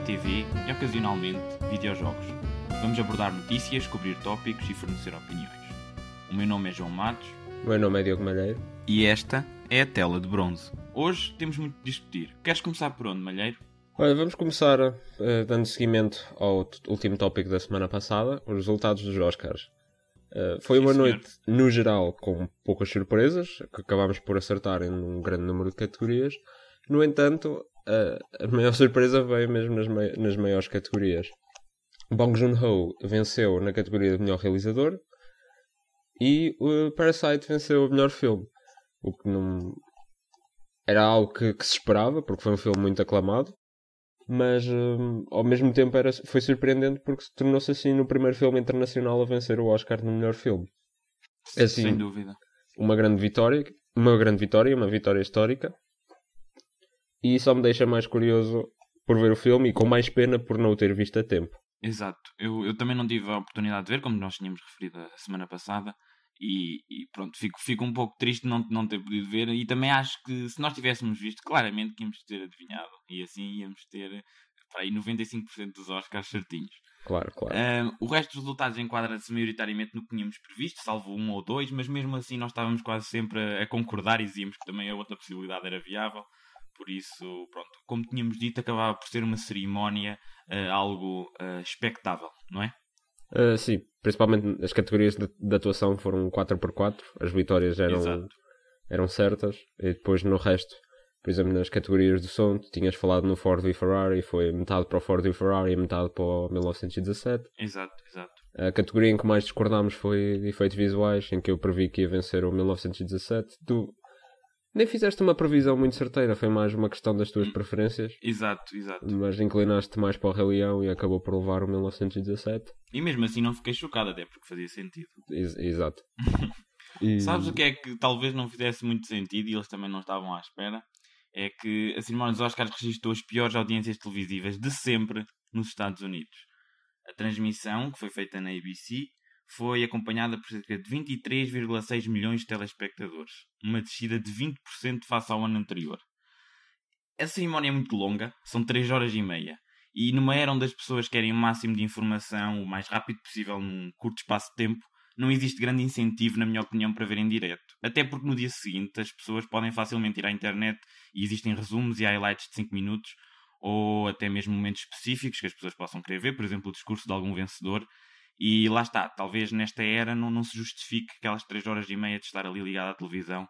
TV e ocasionalmente videojogos. Vamos abordar notícias, cobrir tópicos e fornecer opiniões. O meu nome é João Matos. O meu nome é Diogo Malheiro. E esta é a tela de bronze. Hoje temos muito de discutir. Queres começar por onde, Malheiro? Olha, vamos começar uh, dando seguimento ao último tópico da semana passada, os resultados dos Oscars. Uh, foi Sim, uma senhor. noite, no geral, com poucas surpresas, que acabámos por acertar em um grande número de categorias. No entanto, a maior surpresa veio mesmo nas, nas maiores categorias. Bong Joon-ho venceu na categoria de melhor realizador e o Parasite venceu o melhor filme. O que não... Era algo que, que se esperava, porque foi um filme muito aclamado mas um, ao mesmo tempo era, foi surpreendente porque tornou-se assim no primeiro filme internacional a vencer o Oscar no melhor filme. Assim, Sem dúvida. Uma grande vitória, uma grande vitória, uma vitória histórica. E só me deixa mais curioso por ver o filme e com mais pena por não o ter visto a tempo. Exato. Eu, eu também não tive a oportunidade de ver, como nós tínhamos referido a semana passada. E, e, pronto, fico, fico um pouco triste de não, não ter podido ver. E também acho que se nós tivéssemos visto, claramente que íamos ter adivinhado. E assim íamos ter para aí 95% dos Oscars certinhos. Claro, claro. Um, o resto dos resultados enquadra-se maioritariamente no que tínhamos previsto, salvo um ou dois, mas mesmo assim nós estávamos quase sempre a, a concordar e dizíamos que também a outra possibilidade era viável. Por isso, pronto, como tínhamos dito, acabava por ser uma cerimónia uh, algo uh, expectável, não é? Uh, sim, principalmente as categorias de, de, atuação foram 4x4, as vitórias eram, eram certas, e depois no resto, por exemplo, nas categorias do som, tu tinhas falado no Ford e Ferrari, foi metade para o Ford e Ferrari e metade para o 1917. Exato, exato. A categoria em que mais discordámos foi efeitos visuais, em que eu previ que ia vencer o 1917. Tu nem fizeste uma previsão muito certeira, foi mais uma questão das tuas preferências. Exato, exato. Mas inclinaste mais para o Rei Leão e acabou por levar o 1917. E mesmo assim não fiquei chocado, até porque fazia sentido. Ex exato. e... Sabes o que é que talvez não fizesse muito sentido e eles também não estavam à espera? É que a cerimónia dos Oscars registrou as piores audiências televisivas de sempre nos Estados Unidos. A transmissão, que foi feita na ABC, foi acompanhada por cerca de 23,6 milhões de telespectadores, uma descida de 20% face ao ano anterior. A cerimónia é muito longa, são 3 horas e meia, e numa era onde as pessoas querem o máximo de informação o mais rápido possível num curto espaço de tempo, não existe grande incentivo, na minha opinião, para ver em direto. Até porque no dia seguinte as pessoas podem facilmente ir à internet e existem resumos e highlights de 5 minutos, ou até mesmo momentos específicos que as pessoas possam querer ver, por exemplo, o discurso de algum vencedor, e lá está, talvez nesta era não, não se justifique aquelas 3 horas e meia de estar ali ligado à televisão.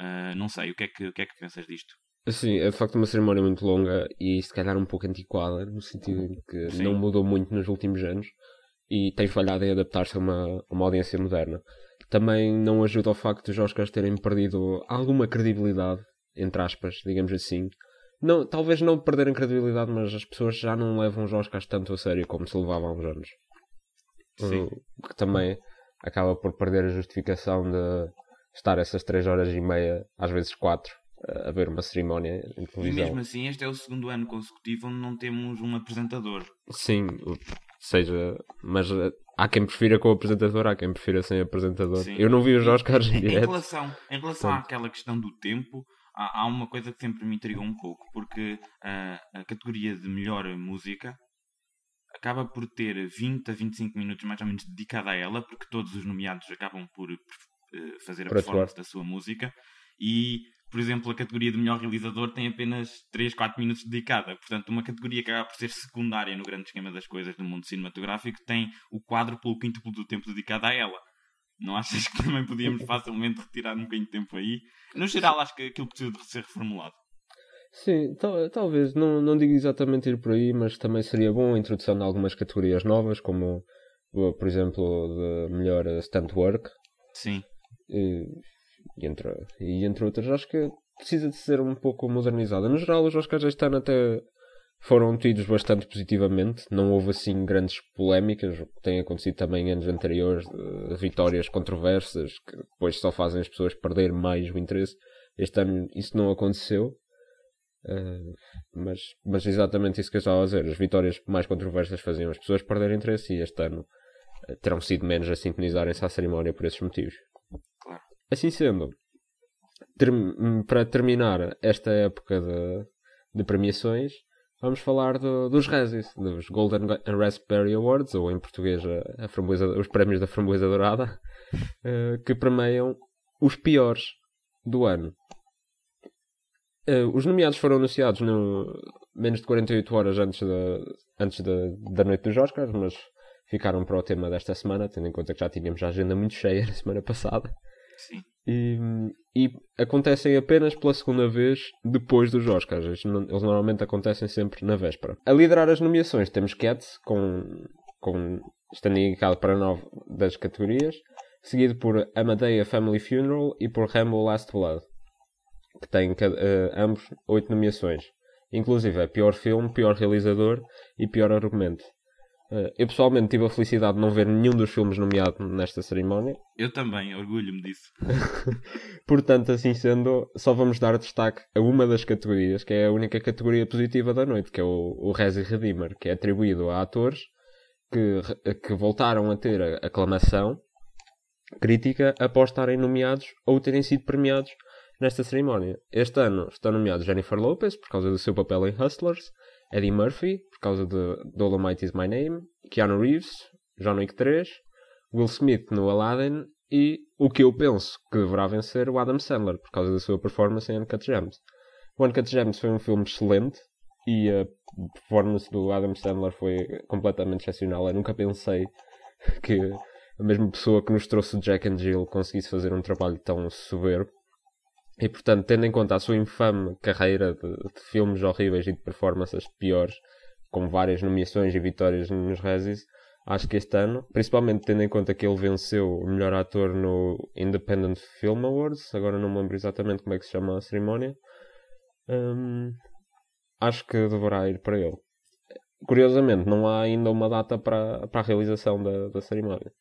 Uh, não sei, o que, é que, o que é que pensas disto? Sim, é de facto uma cerimónia muito longa e se calhar um pouco antiquada, no sentido em que Sim. não mudou muito nos últimos anos e tem falhado em adaptar-se a uma, uma audiência moderna. Também não ajuda ao facto dos Oscars terem perdido alguma credibilidade, entre aspas, digamos assim. Não, talvez não perderem credibilidade, mas as pessoas já não levam os Oscars tanto a sério como se levavam há uns anos. Sim. que também acaba por perder a justificação de estar essas 3 horas e meia, às vezes 4, a ver uma cerimónia em televisão. E mesmo assim, este é o segundo ano consecutivo onde não temos um apresentador. Sim, seja, mas eh, há quem prefira com o apresentador, há quem prefira sem apresentador. Sim. Eu não vi os Oscars em, em, direto. Em relação, em relação àquela questão do tempo, há, há, uma coisa que sempre me intrigou um pouco, porque uh, a categoria de melhor música acaba por ter 20 a 25 minutos mais ou menos dedicada a ela, porque todos os nomeados acabam por uh, fazer a por performance atuar. da sua música. E, por exemplo, a categoria de melhor realizador tem apenas 3, 4 minutos dedicada. Portanto, uma categoria que acaba por ser secundária no grande esquema das coisas do mundo cinematográfico tem o quadro pelo quíntuplo do tempo dedicado a ela. Não achas que também podíamos facilmente retirar um bocadinho de tempo aí? No geral, acho que aquilo precisa de ser reformulado. Sim, tal, talvez, não, não digo exatamente ir por aí, mas também seria bom a introdução de algumas categorias novas, como, por exemplo, de melhor stunt work. Sim. E, e, entre, e entre outras, acho que precisa de ser um pouco modernizada. No geral, os Oscars este ano até foram tidos bastante positivamente. Não houve assim grandes polémicas, o que tem acontecido também em anos anteriores, vitórias controversas que depois só fazem as pessoas perder mais o interesse. Este ano isso não aconteceu. Uh, mas, mas exatamente isso que eu estava a dizer. As vitórias mais controversas faziam as pessoas perderem interesse e este ano uh, terão sido menos a sintonizarem-se à cerimónia por esses motivos. Assim sendo, ter, para terminar esta época de, de premiações, vamos falar do, dos Razzies, dos Golden Raspberry Awards, ou em português a, a os prémios da Framboesa Dourada, uh, que premiam os piores do ano. Uh, os nomeados foram anunciados no, menos de 48 horas antes, da, antes da, da noite dos Oscars, mas ficaram para o tema desta semana, tendo em conta que já tínhamos a agenda muito cheia na semana passada. Sim. E, e acontecem apenas pela segunda vez depois dos Oscars. Eles normalmente acontecem sempre na véspera. A liderar as nomeações temos Cats, com, com, estando indicado para nove das categorias, seguido por Amadea Family Funeral e por Rambo Last Blood, que têm uh, ambos oito nomeações. Inclusive é pior filme, pior realizador e pior argumento. Uh, eu pessoalmente tive a felicidade de não ver nenhum dos filmes nomeados nesta cerimónia. Eu também, orgulho-me disso. Portanto, assim sendo, só vamos dar destaque a uma das categorias, que é a única categoria positiva da noite, que é o, o Resi Redeemer, que é atribuído a atores que, que voltaram a ter a aclamação crítica após estarem nomeados ou terem sido premiados nesta cerimónia. Este ano estão nomeados Jennifer Lopez, por causa do seu papel em Hustlers, Eddie Murphy, por causa de Dolomite is My Name, Keanu Reeves, John Wick 3, Will Smith no Aladdin e o que eu penso que deverá vencer o Adam Sandler, por causa da sua performance em Uncut Gems. O Uncut Gems foi um filme excelente e a performance do Adam Sandler foi completamente excepcional. Eu nunca pensei que a mesma pessoa que nos trouxe Jack and Jill conseguisse fazer um trabalho tão soberbo. E portanto, tendo em conta a sua infame carreira de, de filmes horríveis e de performances piores, com várias nomeações e vitórias nos Razzies, acho que este ano, principalmente tendo em conta que ele venceu o melhor ator no Independent Film Awards, agora não me lembro exatamente como é que se chama a cerimónia, hum, acho que deverá ir para ele. Curiosamente, não há ainda uma data para, para a realização da, da cerimónia.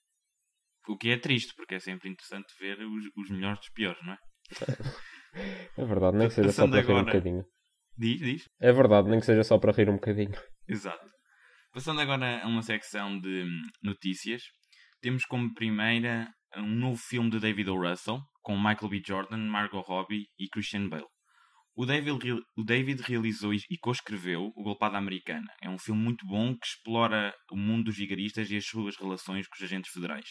O que é triste, porque é sempre interessante ver os, os melhores dos piores, não é? É verdade, nem que seja só para rir um bocadinho. Diz, diz. É verdade, nem que seja só para rir um bocadinho. Exato. Passando agora a uma secção de notícias, temos como primeira um novo filme de David O. Russell, com Michael B. Jordan, Margot Robbie e Christian Bale. O David, o David realizou e co-escreveu O Golpada Americana. É um filme muito bom que explora o mundo dos vigaristas e as suas relações com os agentes federais.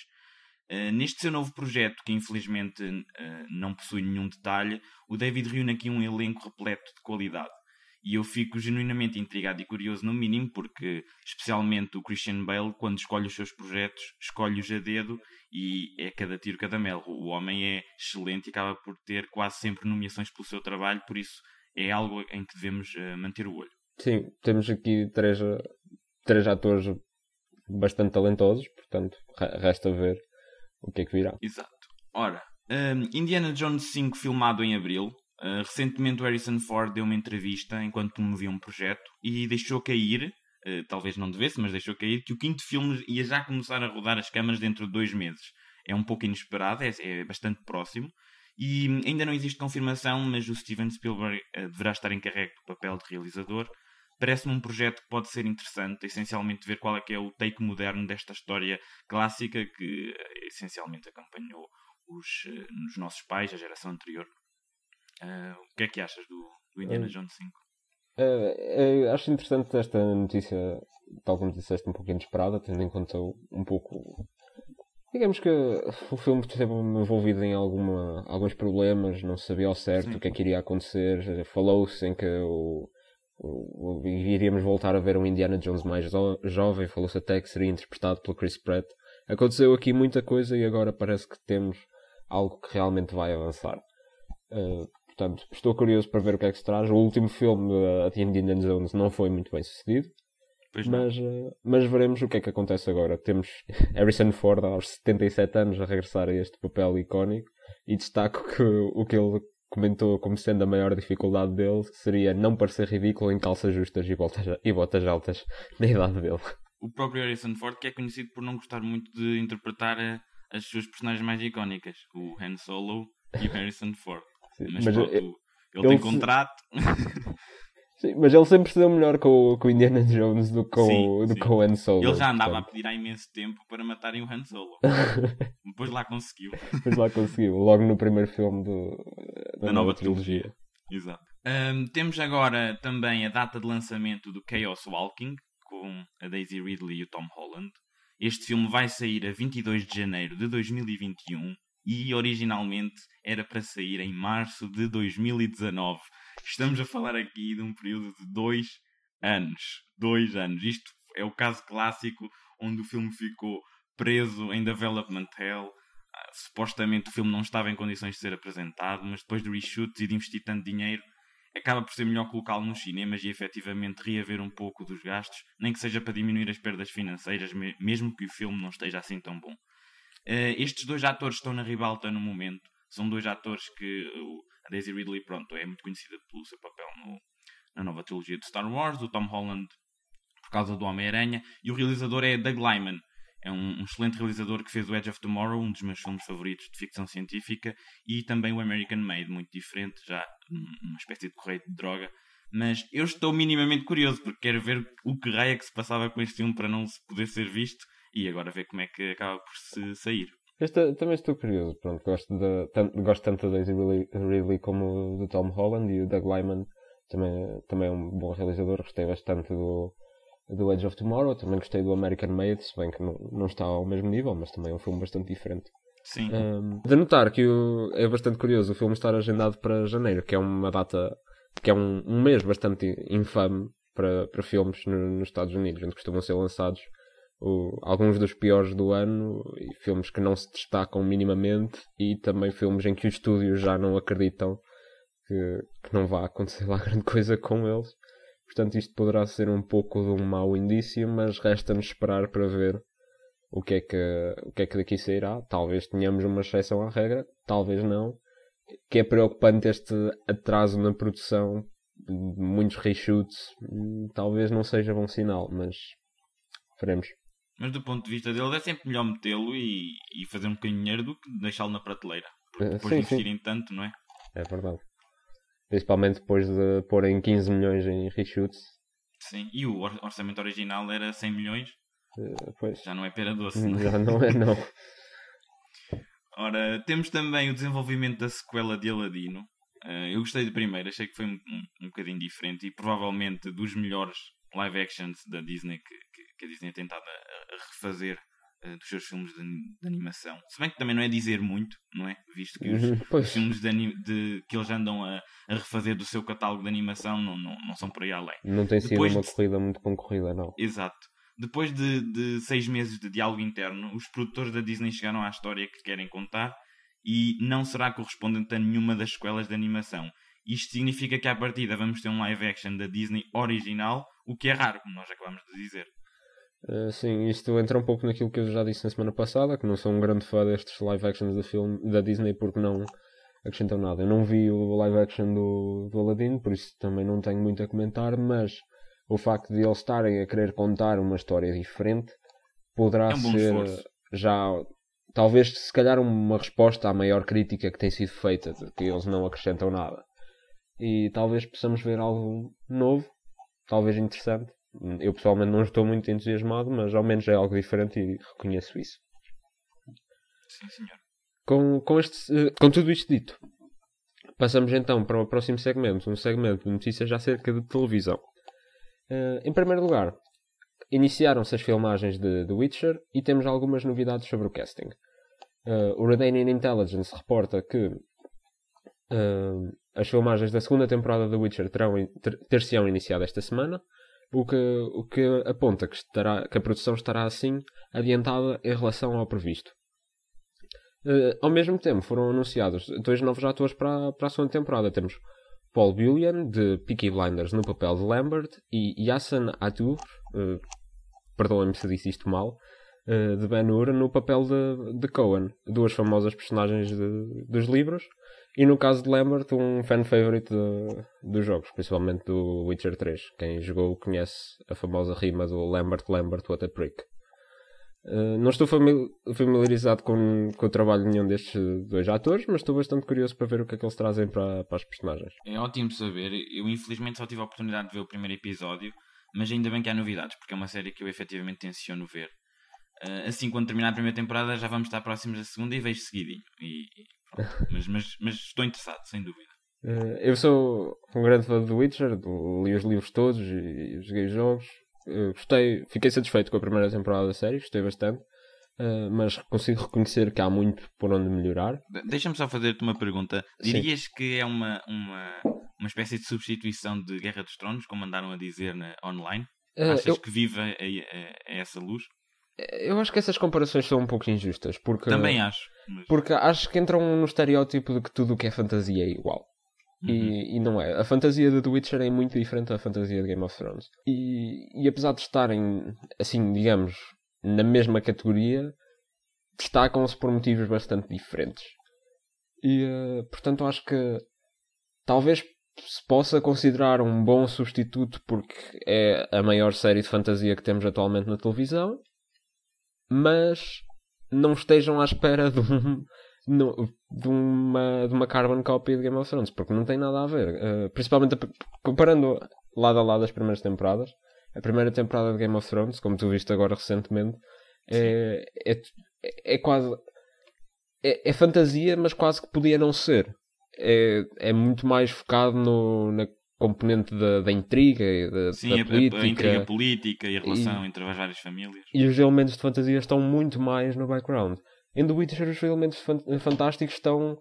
Uh, neste seu novo projeto, que infelizmente uh, não possui nenhum detalhe, o David reúne aqui um elenco repleto de qualidade. E eu fico genuinamente intrigado e curioso, no mínimo, porque, especialmente o Christian Bale, quando escolhe os seus projetos, escolhe-os a dedo e é cada tiro, cada mel. O homem é excelente e acaba por ter quase sempre nomeações pelo seu trabalho, por isso é algo em que devemos uh, manter o olho. Sim, temos aqui três, três atores bastante talentosos, portanto, resta ver o que é que virá. Exato. Ora, um, Indiana Jones 5 filmado em abril. Uh, recentemente o Harrison Ford deu uma entrevista enquanto promovia um projeto e deixou cair, uh, talvez não devesse, mas deixou cair, que o quinto filme ia já começar a rodar as câmaras dentro de dois meses. É um pouco inesperado, é, é bastante próximo. E ainda não existe confirmação, mas o Steven Spielberg uh, deverá estar encarregue do papel de realizador parece-me um projeto que pode ser interessante, essencialmente ver qual é que é o take moderno desta história clássica que eh, essencialmente acompanhou os, eh, os nossos pais, a geração anterior. Uh, o que é que achas do, do Indiana Jones 5? Uh, uh, acho interessante esta notícia, tal como disseste, um pouco inesperada, tendo em conta um pouco. Digamos que o filme esteve envolvido em alguma, alguns problemas, não sabia ao certo Sim. o que é que iria acontecer. Falou-se em que o, iríamos voltar a ver um Indiana Jones mais jovem, falou-se até que seria interpretado pelo Chris Pratt. Aconteceu aqui muita coisa e agora parece que temos algo que realmente vai avançar. Uh, portanto, estou curioso para ver o que é que se traz. O último filme de Indiana Jones não foi muito bem sucedido. Mas, uh, mas veremos o que é que acontece agora. Temos Harrison Ford aos 77 anos a regressar a este papel icónico e destaco que o que ele comentou como sendo a maior dificuldade dele seria não parecer ridículo em calças justas e botas, e botas altas na idade dele. O próprio Harrison Ford, que é conhecido por não gostar muito de interpretar eh, as suas personagens mais icónicas, o Han Solo e o Harrison Ford. Sim, mas, mas pronto, ele, ele tem contrato. Sim, mas ele sempre se deu melhor com, com o Indiana Jones do que com, sim, do sim. com o Han Solo. Ele já andava portanto. a pedir há imenso tempo para matarem o Han Solo. Depois lá conseguiu. Depois lá conseguiu, logo no primeiro filme do, da, da nova, nova trilogia. trilogia. Exato. Um, temos agora também a data de lançamento do Chaos Walking, com a Daisy Ridley e o Tom Holland. Este filme vai sair a 22 de janeiro de 2021 e originalmente era para sair em março de 2019. Estamos a falar aqui de um período de dois anos. Dois anos. Isto é o caso clássico onde o filme ficou preso em development hell. Ah, supostamente o filme não estava em condições de ser apresentado, mas depois de reshoots e de investir tanto dinheiro, acaba por ser melhor colocá-lo nos cinemas e efetivamente reaver um pouco dos gastos, nem que seja para diminuir as perdas financeiras, mesmo que o filme não esteja assim tão bom. Uh, estes dois atores estão na ribalta no momento. São dois atores que uh, Daisy Ridley, pronto, é muito conhecida pelo seu papel no, na nova trilogia de Star Wars, o Tom Holland por causa do Homem-Aranha, e o realizador é Doug Lyman. É um, um, excelente realizador que fez o Edge of Tomorrow, um dos meus filmes favoritos de ficção científica, e também o American Made, muito diferente, já uma espécie de correio de droga. Mas eu estou minimamente curioso, porque quero ver o que raio é que se passava com este filme para não se poder ser visto, e agora ver como é que acaba por se sair. Este, também estou curioso, pronto, gosto, de, tanto, gosto tanto da Daisy Ridley como do Tom Holland e o Doug Lyman também, também é um bom realizador, gostei bastante do, do Edge of Tomorrow, também gostei do American Made, se bem que não, não está ao mesmo nível, mas também é um filme bastante diferente. Sim. Um, de notar que o, é bastante curioso o filme estar agendado para janeiro, que é uma data, que é um, um mês bastante infame para, para filmes no, nos Estados Unidos, onde costumam ser lançados o, alguns dos piores do ano, filmes que não se destacam minimamente, e também filmes em que os estúdios já não acreditam que, que não vai acontecer lá grande coisa com eles. Portanto, isto poderá ser um pouco de um mau indício, mas resta-nos esperar para ver o que, é que, o que é que daqui sairá. Talvez tenhamos uma exceção à regra, talvez não. Que é preocupante este atraso na produção, muitos reshoots, talvez não seja bom sinal, mas veremos. Mas do ponto de vista deles é sempre melhor metê-lo e, e fazer um bocadinho de dinheiro do que deixá-lo na prateleira. Porque eh, depois sim, de investirem sim. tanto, não é? É verdade. Principalmente depois de porem 15 milhões em reshoots. Sim, e o orçamento original era 100 milhões. Uh, pois. Já não é pera doce. Já não é, não. Ora, temos também o desenvolvimento da sequela de Aladino. Uh, eu gostei de primeira, achei que foi um, um, um bocadinho diferente e provavelmente dos melhores live actions da Disney que, que, a Disney tem tentado a, a refazer uh, dos seus filmes de, de, animação. Se bem que também não é dizer muito, não é? Visto que os, uhum, os filmes de, de, que eles andam a, a, refazer do seu catálogo de animação não, não, não são por aí além. Não tem sido Depois uma de... corrida muito concorrida, não. Exato. Depois de, de seis meses de diálogo interno, os produtores da Disney chegaram à história que querem contar e não será correspondente a nenhuma das sequelas de animação. Isto significa que à partida vamos ter um live action da Disney original, o que é raro, como nós acabamos de dizer. Uh, sim, isto entra um pouco naquilo que eu já disse na semana passada, que não sou um grande fã destes live actions da, filme, da Disney porque não acrescentam nada. Eu não vi o live action do, do Aladdin, por isso também não tenho muito a comentar, mas o facto de eles estarem a querer contar uma história diferente poderá é um ser esforço. já talvez se calhar uma resposta à maior crítica que tem sido feita de que eles não acrescentam nada. E talvez possamos ver algo novo, talvez interessante eu pessoalmente não estou muito entusiasmado, mas ao menos é algo diferente e reconheço isso. Sim, senhor. Com, com, este, com tudo isto dito, passamos então para o próximo segmento, um segmento de notícias acerca de televisão. Uh, em primeiro lugar, iniciaram-se as filmagens de The Witcher e temos algumas novidades sobre o casting. Uh, o Redanian Intelligence reporta que uh, as filmagens da segunda temporada de The Witcher terão, ter, ter-se-ão iniciado esta semana o que, o que aponta que, estará, que a produção estará assim adiantada em relação ao previsto. Uh, ao mesmo tempo foram anunciados dois novos atores para, para a segunda temporada. Temos Paul Bullion, de Peaky Blinders, no papel de Lambert, e Yassin Atu, uh, perdoem-me se disse isto mal, uh, de Ben Hur, no papel de, de Cohen, duas famosas personagens de, dos livros, e no caso de Lambert, um fan favorite dos jogos, principalmente do Witcher 3. Quem jogou conhece a famosa rima do Lambert, Lambert, what a prick. Uh, não estou familiarizado com, com o trabalho de nenhum destes dois atores, mas estou bastante curioso para ver o que é que eles trazem para, para as personagens. É ótimo saber. Eu, infelizmente, só tive a oportunidade de ver o primeiro episódio, mas ainda bem que há novidades, porque é uma série que eu efetivamente tenciono ver. Uh, assim, quando terminar a primeira temporada, já vamos estar próximos da segunda e vejo seguidinho. E, mas, mas, mas estou interessado, sem dúvida. Uh, eu sou um grande fã do Witcher, li os livros todos e, e joguei os jogos. Uh, gostei, fiquei satisfeito com a primeira temporada da série, gostei bastante. Uh, mas consigo reconhecer que há muito por onde melhorar. Deixa-me só fazer-te uma pergunta. Dirias Sim. que é uma, uma, uma espécie de substituição de Guerra dos Tronos, como andaram a dizer na, online? Achas eu... que vive a, a, a essa luz? Eu acho que essas comparações são um pouco injustas. Porque, Também acho. Mas... Porque acho que entram no estereótipo de que tudo o que é fantasia é igual. Uhum. E, e, não é. A fantasia de The Witcher é muito diferente da fantasia de Game of Thrones. E, e apesar de estarem, assim, digamos, na mesma categoria, destacam-se por motivos bastante diferentes. E, uh, portanto, acho que talvez se possa considerar um bom substituto porque é a maior série de fantasia que temos atualmente na televisão, mas não estejam à espera de, um, de, uma, de uma carbon copy de Game of Thrones, porque não tem nada a ver. Uh, principalmente comparando lado a lado as primeiras temporadas. A primeira temporada de Game of Thrones, como tu viste agora recentemente, é, é, é, quase. É, é fantasia, mas quase que podia não ser é, é muito mais focado no, na componente da, da intriga e da, Sim, da a, política. a intriga política e a relação e, entre as várias famílias. E os elementos de fantasia estão muito mais no background. Em The Witcher os elementos fantásticos estão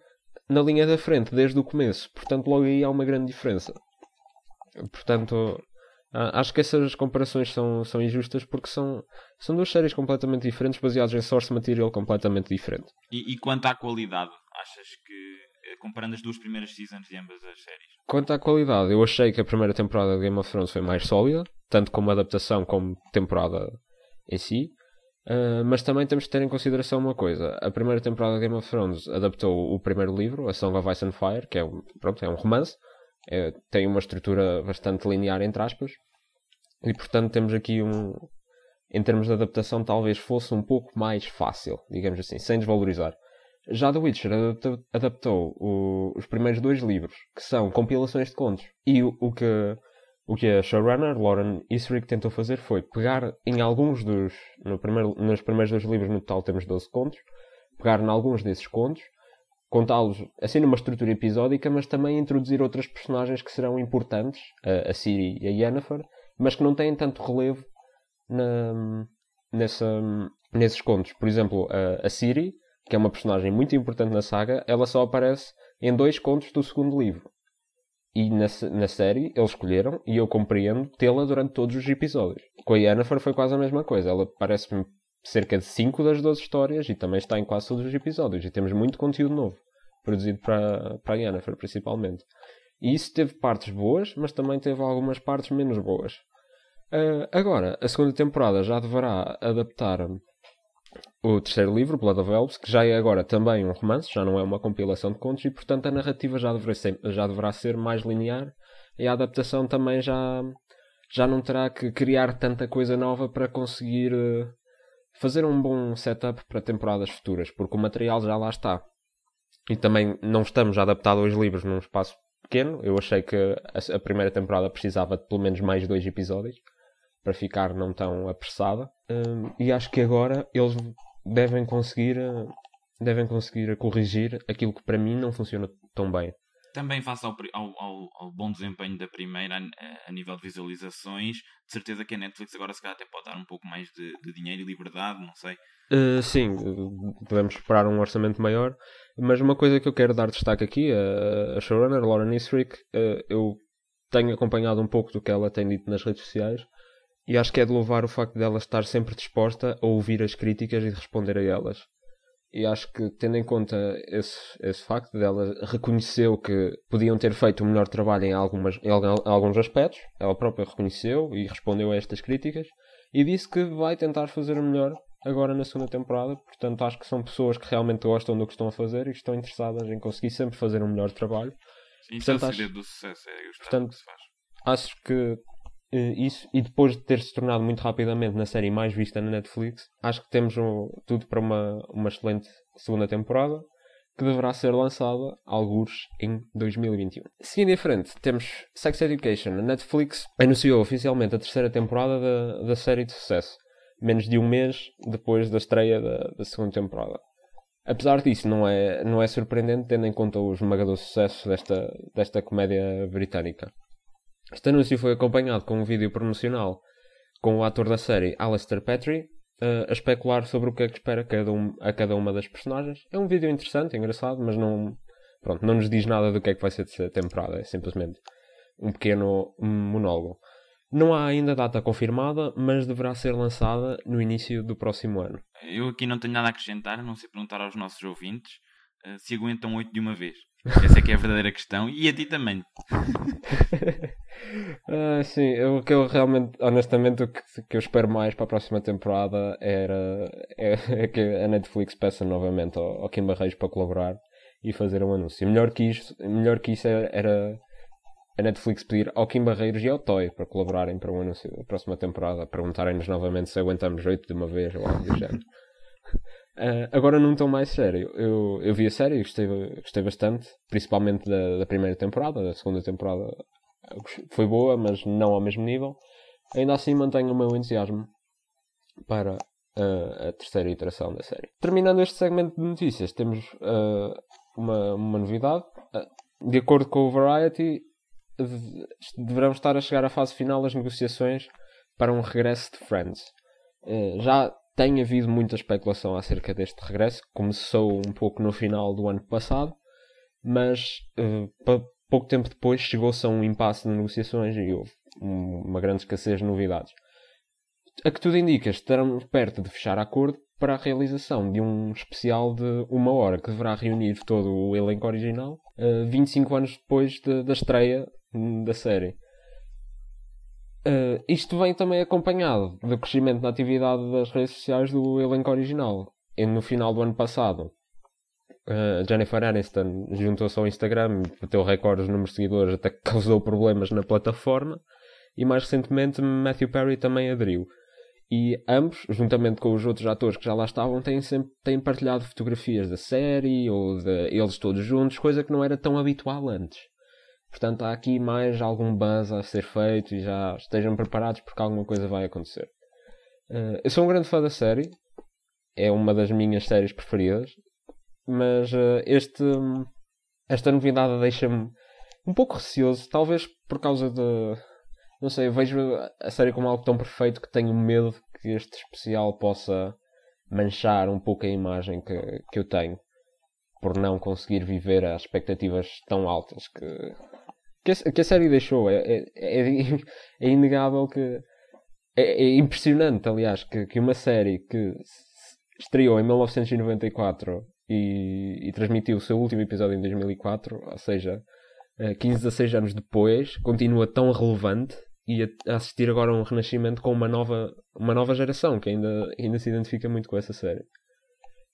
na linha da frente, desde o começo. Portanto, logo aí há uma grande diferença. Portanto, acho que essas comparações são, são injustas porque são, são duas séries completamente diferentes, baseadas em source material completamente diferente. E, e quanto à qualidade, achas que comparando as duas primeiras seasons de ambas as séries. Quanto à qualidade, eu achei que a primeira temporada de Game of Thrones foi mais sólida, tanto como adaptação como temporada em si. Uh, mas também temos que ter em consideração uma coisa: a primeira temporada de Game of Thrones adaptou o primeiro livro, A Song of Ice and Fire, que é um, pronto, é um romance, é, tem uma estrutura bastante linear, entre aspas, e portanto temos aqui um. Em termos de adaptação, talvez fosse um pouco mais fácil, digamos assim, sem desvalorizar. Já The Witcher adaptou, o, os primeiros dois livros, que são compilações de contos. E o, o, que, o que a showrunner, Lauren Isrick, tentou fazer foi pegar em alguns dos. No primeiro, nos primeiros dois livros, no total, temos 12 contos. Pegar em alguns desses contos, contá-los assim numa estrutura episódica, mas também introduzir outras personagens que serão importantes, a, a e a Yennefer, mas que não têm tanto relevo na, nessa, nesses contos. Por exemplo, a, a que é uma personagem muito importante na saga, ela só aparece em dois contos do segundo livro. E na, na série eles escolheram, e eu compreendo, tê-la durante todos os episódios. Com a Yennefer foi quase a mesma coisa. Ela aparece cerca de 5 das 12 histórias e também está em quase todos os episódios. E temos muito conteúdo novo, produzido para, para a Yennefer, principalmente. E isso teve partes boas, mas também teve algumas partes menos boas. Uh, agora, a segunda temporada já deverá adaptar o terceiro livro, Blood of Elves, que já é agora também um romance, já não é uma compilação de contos, e portanto a narrativa já deverá ser, já deverá ser mais linear e a adaptação também já, já não terá que criar tanta coisa nova para conseguir uh, fazer um bom setup para temporadas futuras, porque o material já lá está. E também não estamos a adaptar dois livros num espaço pequeno. Eu achei que a primeira temporada precisava de pelo menos mais dois episódios para ficar não tão apressada. Um, e acho que agora eles devem conseguir, eh, devem conseguir corrigir aquilo que para mim não funciona tão bem. Também face ao, ao, ao, bom desempenho da primeira a, a, nível de visualizações, de certeza que a Netflix agora se calhar até pode dar um pouco mais de, de dinheiro e liberdade, não sei. Uh, sim, podemos esperar um orçamento maior, mas uma coisa que eu quero dar destaque aqui, a, a showrunner Lauren Isrick, uh, eu tenho acompanhado um pouco do que ela tem dito nas redes sociais e acho que é de louvar o facto dela estar sempre disposta a ouvir as críticas e de responder a elas. E acho que, tendo em conta esse, esse facto dela reconheceu que podiam ter feito um melhor trabalho em, algumas, em alguns aspectos, ela própria reconheceu e respondeu a estas críticas, e disse que vai tentar fazer o melhor agora na segunda temporada. Portanto, acho que são pessoas que realmente gostam do que estão a fazer e que estão interessadas em conseguir sempre fazer um melhor trabalho. Sim, portanto, isso é o segredo do sucesso, é portanto, que se faz. Acho que isso, e depois de ter se tornado muito rapidamente na série mais vista na Netflix, acho que temos um, tudo para uma, uma excelente segunda temporada que deverá ser lançada, alguns, em 2021. Seguindo em frente, temos Sex Education. A Netflix anunciou oficialmente a terceira temporada da, da série de sucesso, menos de um mês depois da estreia da, da segunda temporada. Apesar disso, não é, não é surpreendente tendo em conta o esmagador sucesso desta, desta comédia britânica. Este anúncio foi acompanhado com um vídeo promocional com o ator da série Alistair Petrie uh, a especular sobre o que é que espera cada um, a cada uma das personagens. É um vídeo interessante, engraçado, mas não, pronto, não nos diz nada do que é que vai ser de temporada. É simplesmente um pequeno monólogo. Não há ainda data confirmada, mas deverá ser lançada no início do próximo ano. Eu aqui não tenho nada a acrescentar, não sei perguntar aos nossos ouvintes uh, se aguentam oito de uma vez. Essa é que é a verdadeira questão. E a ti também. uh, sim, o que eu realmente, honestamente, o que, que, eu espero mais para a próxima temporada era é, é que a Netflix peça novamente ao, ao Kim Barreiros para colaborar e fazer um anúncio. Melhor que isso, melhor que isso era, era a Netflix pedir ao Kim Barreiros e ao Toy para colaborarem para um anúncio da próxima temporada, perguntarem-nos novamente se aguentamos oito de uma vez ou algo do género. Uh, agora num tom mais sério, eu, eu vi a série e gostei, gostei bastante, principalmente da, da primeira temporada, da segunda temporada foi boa, mas não ao mesmo nível. Ainda assim mantenho o meu entusiasmo para uh, a terceira iteração da série. Terminando este segmento de notícias, temos uh, uma, uma novidade. de acordo com o Variety, deverão estar a chegar à fase final das negociações para um regresso de Friends. Já tem havido muita especulação acerca deste regresso, começou um pouco no final do ano passado, mas uh, pouco tempo depois chegou-se a um impasse de negociações e houve uma grande escassez de novidades. A que tudo indica, estaremos perto de fechar acordo para a realização de um especial de uma hora que deverá reunir todo o elenco original, uh, 25 anos depois de, da estreia da série. Uh, isto vem também acompanhado do crescimento na atividade das redes sociais do elenco original. E no final do ano passado, uh, Jennifer Aniston juntou-se ao Instagram, bateu recordes no número de seguidores, até que causou problemas na plataforma. E mais recentemente, Matthew Perry também aderiu. E ambos, juntamente com os outros atores que já lá estavam, têm, sempre, têm partilhado fotografias da série ou de eles todos juntos, coisa que não era tão habitual antes. Portanto, há aqui mais algum buzz a ser feito e já estejam preparados porque alguma coisa vai acontecer. Uh, eu sou um grande fã da série, é uma das minhas séries preferidas, mas uh, este, esta novidade deixa-me um pouco receoso, talvez por causa de. Não sei, eu vejo a série como algo tão perfeito que tenho medo que este especial possa manchar um pouco a imagem que, que eu tenho por não conseguir viver as expectativas tão altas que, que a, que a série deixou. É, é, é, é inegável que. É, é, impressionante, aliás, que, que uma série que estreou em 1994 e, e transmitiu o seu último episódio em 2004, ou seja, 15, 16 anos depois, continua tão relevante e a, assistir agora a um renascimento com uma nova, uma nova geração que ainda, ainda se identifica muito com essa série.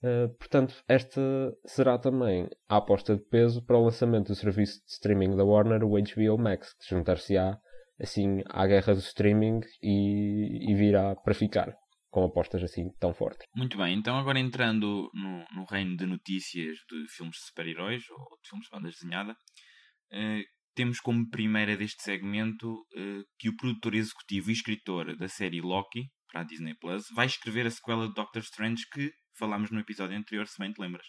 Uh, portanto, esta será também a aposta de peso para o lançamento do serviço de streaming da Warner, o HBO Max, que juntar-se-á assim à guerra do streaming e, e virá para ficar com apostas assim tão fortes. Muito bem, então agora entrando no, no reino de notícias de filmes de super-heróis ou de filmes de banda desenhada, uh, temos como primeira deste segmento uh, que o produtor executivo e escritor da série Loki, para a Disney Plus, vai escrever a sequela de Doctor Strange que falámos no episódio anterior, se bem te lembras.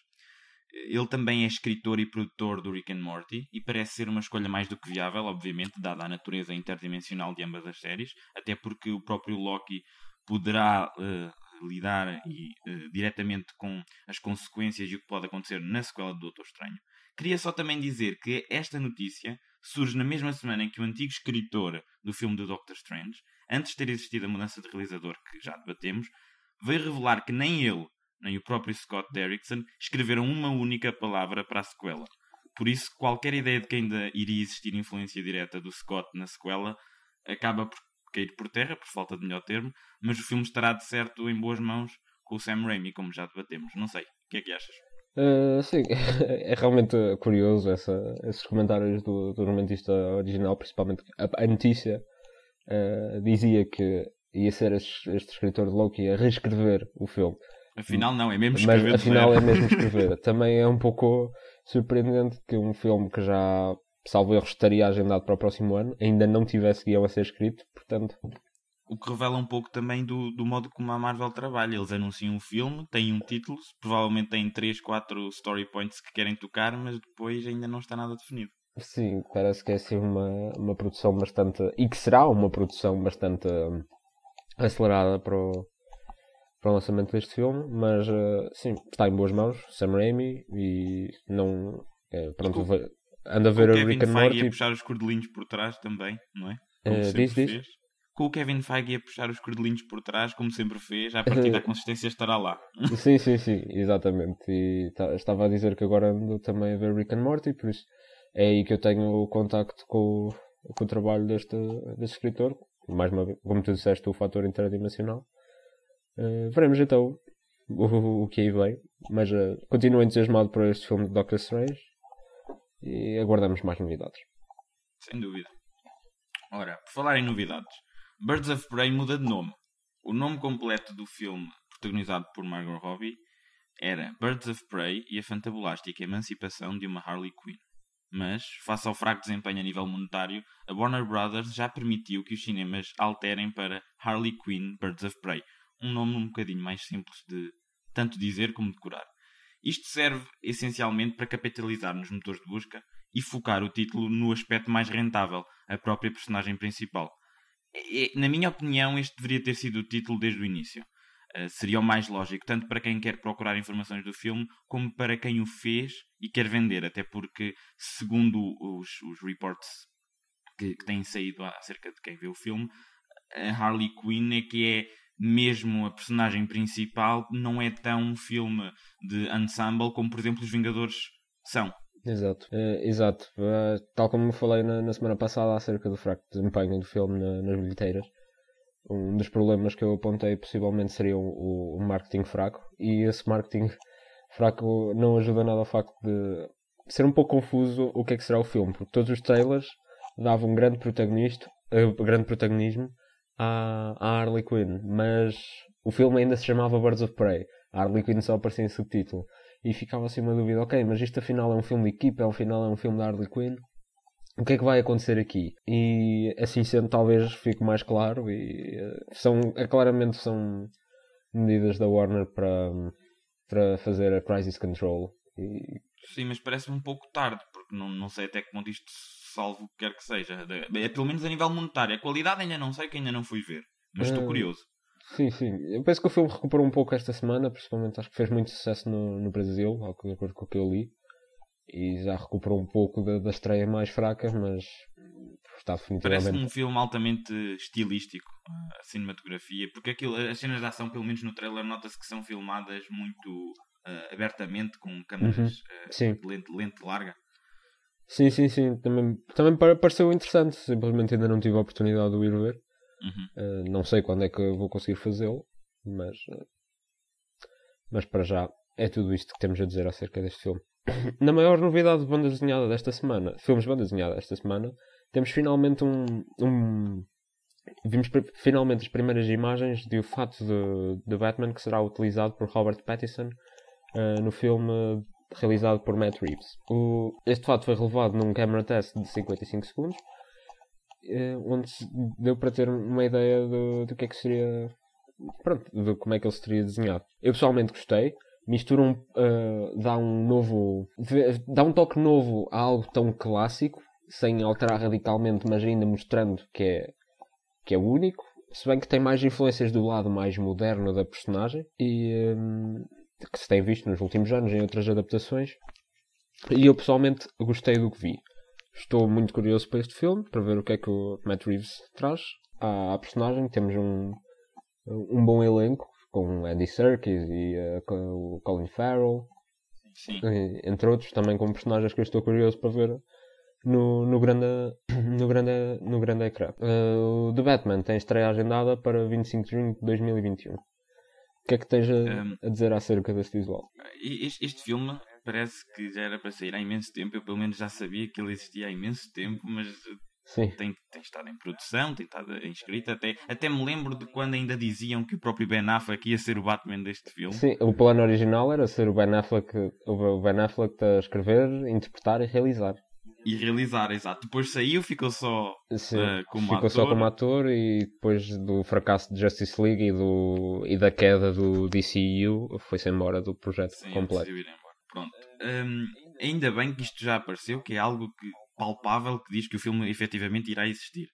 Ele também é escritor e produtor do Rick and Morty e parece ser uma escolha mais do que viável, obviamente, dada a natureza interdimensional de ambas as séries, até porque o próprio Loki poderá uh, lidar e, uh, diretamente com as consequências e o que pode acontecer na sequela do Doutor Estranho. Queria só também dizer que esta notícia surge na mesma semana em que o antigo escritor do filme do Doctor Strange, antes de ter existido a mudança de realizador que já debatemos, veio revelar que nem ele nem o próprio Scott Derrickson escreveram uma única palavra para a sequela. Por isso, qualquer ideia de que ainda iria existir influência direta do Scott na sequela acaba por cair por terra, por falta de melhor termo, mas o filme estará de certo em boas mãos com o Sam Raimi, como já debatemos. Não sei, o que é que achas? Uh, sim, é realmente curioso essa, esses comentários do, do original, principalmente a, a notícia uh, dizia que ia ser este, este escritor de Loki a reescrever o filme. Afinal, não, é mesmo escrever. Mas, afinal, é mesmo escrever. Também é um pouco surpreendente que um filme que já, salvo erro, estaria agendado para o próximo ano, ainda não tivesse guião a ser escrito. Portanto, o que revela um pouco também do, do modo como a Marvel trabalha. Eles anunciam um filme, têm um título, provavelmente têm 3, 4 story points que querem tocar, mas depois ainda não está nada definido. Sim, parece que é assim uma, uma produção bastante. e que será uma produção bastante hum, acelerada para o, para o lançamento deste filme, mas uh, sim, está em boas mãos, Sam Raimi, e não. É, pronto, com, anda a ver a Rick and Morty. a puxar os cordelinhos por trás também, não é? Uh, diz, diz com o Kevin Feige a puxar os cordelinhos por trás, como sempre fez, a partir da consistência estará lá. sim, sim, sim, exatamente. E estava a dizer que agora ando também a ver Rick and Morty, por isso é aí que eu tenho o contacto com, com o trabalho deste, deste escritor. Mais uma vez, como tu disseste, o fator interdimensional. Uh, veremos então o, o, que aí vem. Mas uh, continuo entusiasmado por este filme de Doctor Strange e aguardamos mais novidades. Sem dúvida. Ora, por falar em novidades, Birds of Prey muda de nome. O nome completo do filme, protagonizado por Margot Robbie, era Birds of Prey e a fantabulástica emancipação de uma Harley Quinn. Mas, face ao fraco desempenho a nível monetário, a Warner Brothers já permitiu que os cinemas alterem para Harley Quinn Birds of Prey, um nome um bocadinho mais simples de tanto dizer como decorar. Isto serve essencialmente para capitalizar nos motores de busca e focar o título no aspecto mais rentável, a própria personagem principal, na minha opinião, este deveria ter sido o título desde o início. Uh, seria o mais lógico, tanto para quem quer procurar informações do filme, como para quem o fez e quer vender, até porque, segundo os, os reports que, que têm saído acerca de quem vê o filme, a Harley Quinn é que é mesmo a personagem principal, não é tão um filme de ensemble como, por exemplo, os Vingadores são. Exato, uh, exato. Uh, tal como falei na, na, semana passada acerca do fraco desempenho do filme na, nas bilheteiras, um dos problemas que eu apontei possivelmente seria o, o, marketing fraco, e esse marketing fraco não ajuda nada ao facto de ser um pouco confuso o que é que será o filme, porque todos os trailers davam um grande, protagonista, uh, grande protagonismo à, à Harley Quinn, mas o filme ainda se chamava Birds of Prey. A Harley Quinn só aparecia em subtítulo e ficava assim uma dúvida, ok, mas isto afinal é um filme de equipa, afinal é um filme da Harley Quinn, o que é que vai acontecer aqui? E assim sendo talvez fique mais claro e eh, são, é, claramente são medidas da Warner para, para fazer a crisis control. E... Sim, mas parece-me um pouco tarde, porque não, não sei até que ponto isto salvo o que quer que seja. É pelo menos a nível monetário. A qualidade ainda não sei, que ainda não fui ver. Mas estou uh, curioso. Sim, sim. Eu penso que o filme recuperou um pouco esta semana, principalmente acho que fez muito sucesso no, no Brasil, de acordo com o que eu li. E já recuperou um pouco da, da estreia mais fraca, mas está definitivamente. Parece um filme altamente estilístico, a cinematografia, porque aquilo, as cenas de ação, pelo menos no trailer, nota-se que são filmadas muito uh, abertamente, com câmeras uhum. uh, de lente, lente larga. Sim, sim, sim. Também, também pareceu interessante. Simplesmente ainda não tive a oportunidade de o ir ver. Uhum. Uh, não sei quando é que vou conseguir fazê-lo, mas, uh, mas para já é tudo isto que temos a dizer acerca deste filme. Na maior novidade de banda desenhada desta semana, filmes de banda desenhada desta semana, temos finalmente um, um vimos finalmente as primeiras imagens de o fato de, de Batman que será utilizado por Robert Pattinson uh, no filme realizado por Matt Reeves. O, este fato foi relevado num camera test de 55 segundos uh, onde deu para ter uma ideia do, do que é que seria. Pronto, de como é que ele seria desenhado. Eu pessoalmente gostei. Mistura um. Uh, dá um novo. dá um toque novo a algo tão clássico, sem alterar radicalmente, mas ainda mostrando que é, que é único. Se bem que tem mais influências do lado mais moderno da personagem e um, que se tem visto nos últimos anos em outras adaptações. E eu pessoalmente gostei do que vi. Estou muito curioso para este filme, para ver o que é que o Matt Reeves traz à, à personagem. Temos um, um bom elenco, com Andy Serkis e uh, o Colin Farrell, Sim. entre outros, também com personagens que eu estou curioso para ver no, no, grande, no, grande, no grande ecrã. Uh, o The Batman tem estreia agendada para 25 de junho de 2021. O que é que tens a, um, a dizer acerca deste visual? Este, este filme parece que já era para sair há imenso tempo. Eu pelo menos já sabia que ele existia há imenso tempo, mas Sim. Tem, tem estado em produção, tem estado em escrita. Até, até me lembro de quando ainda diziam que o próprio Ben Affleck ia ser o Batman deste filme. Sim, o plano original era ser o Ben Affleck, o Ben Affleck a escrever, interpretar e realizar. E realizar, exato. Depois saiu, ficou só Sim, uh, como ficou ator. só como ator e depois do fracasso de Justice League e, do, e da queda do DCU foi-se embora do projeto Sim, completo. ir embora. Pronto. Hum, ainda bem que isto já apareceu, que é algo que, palpável que diz que o filme efetivamente irá existir.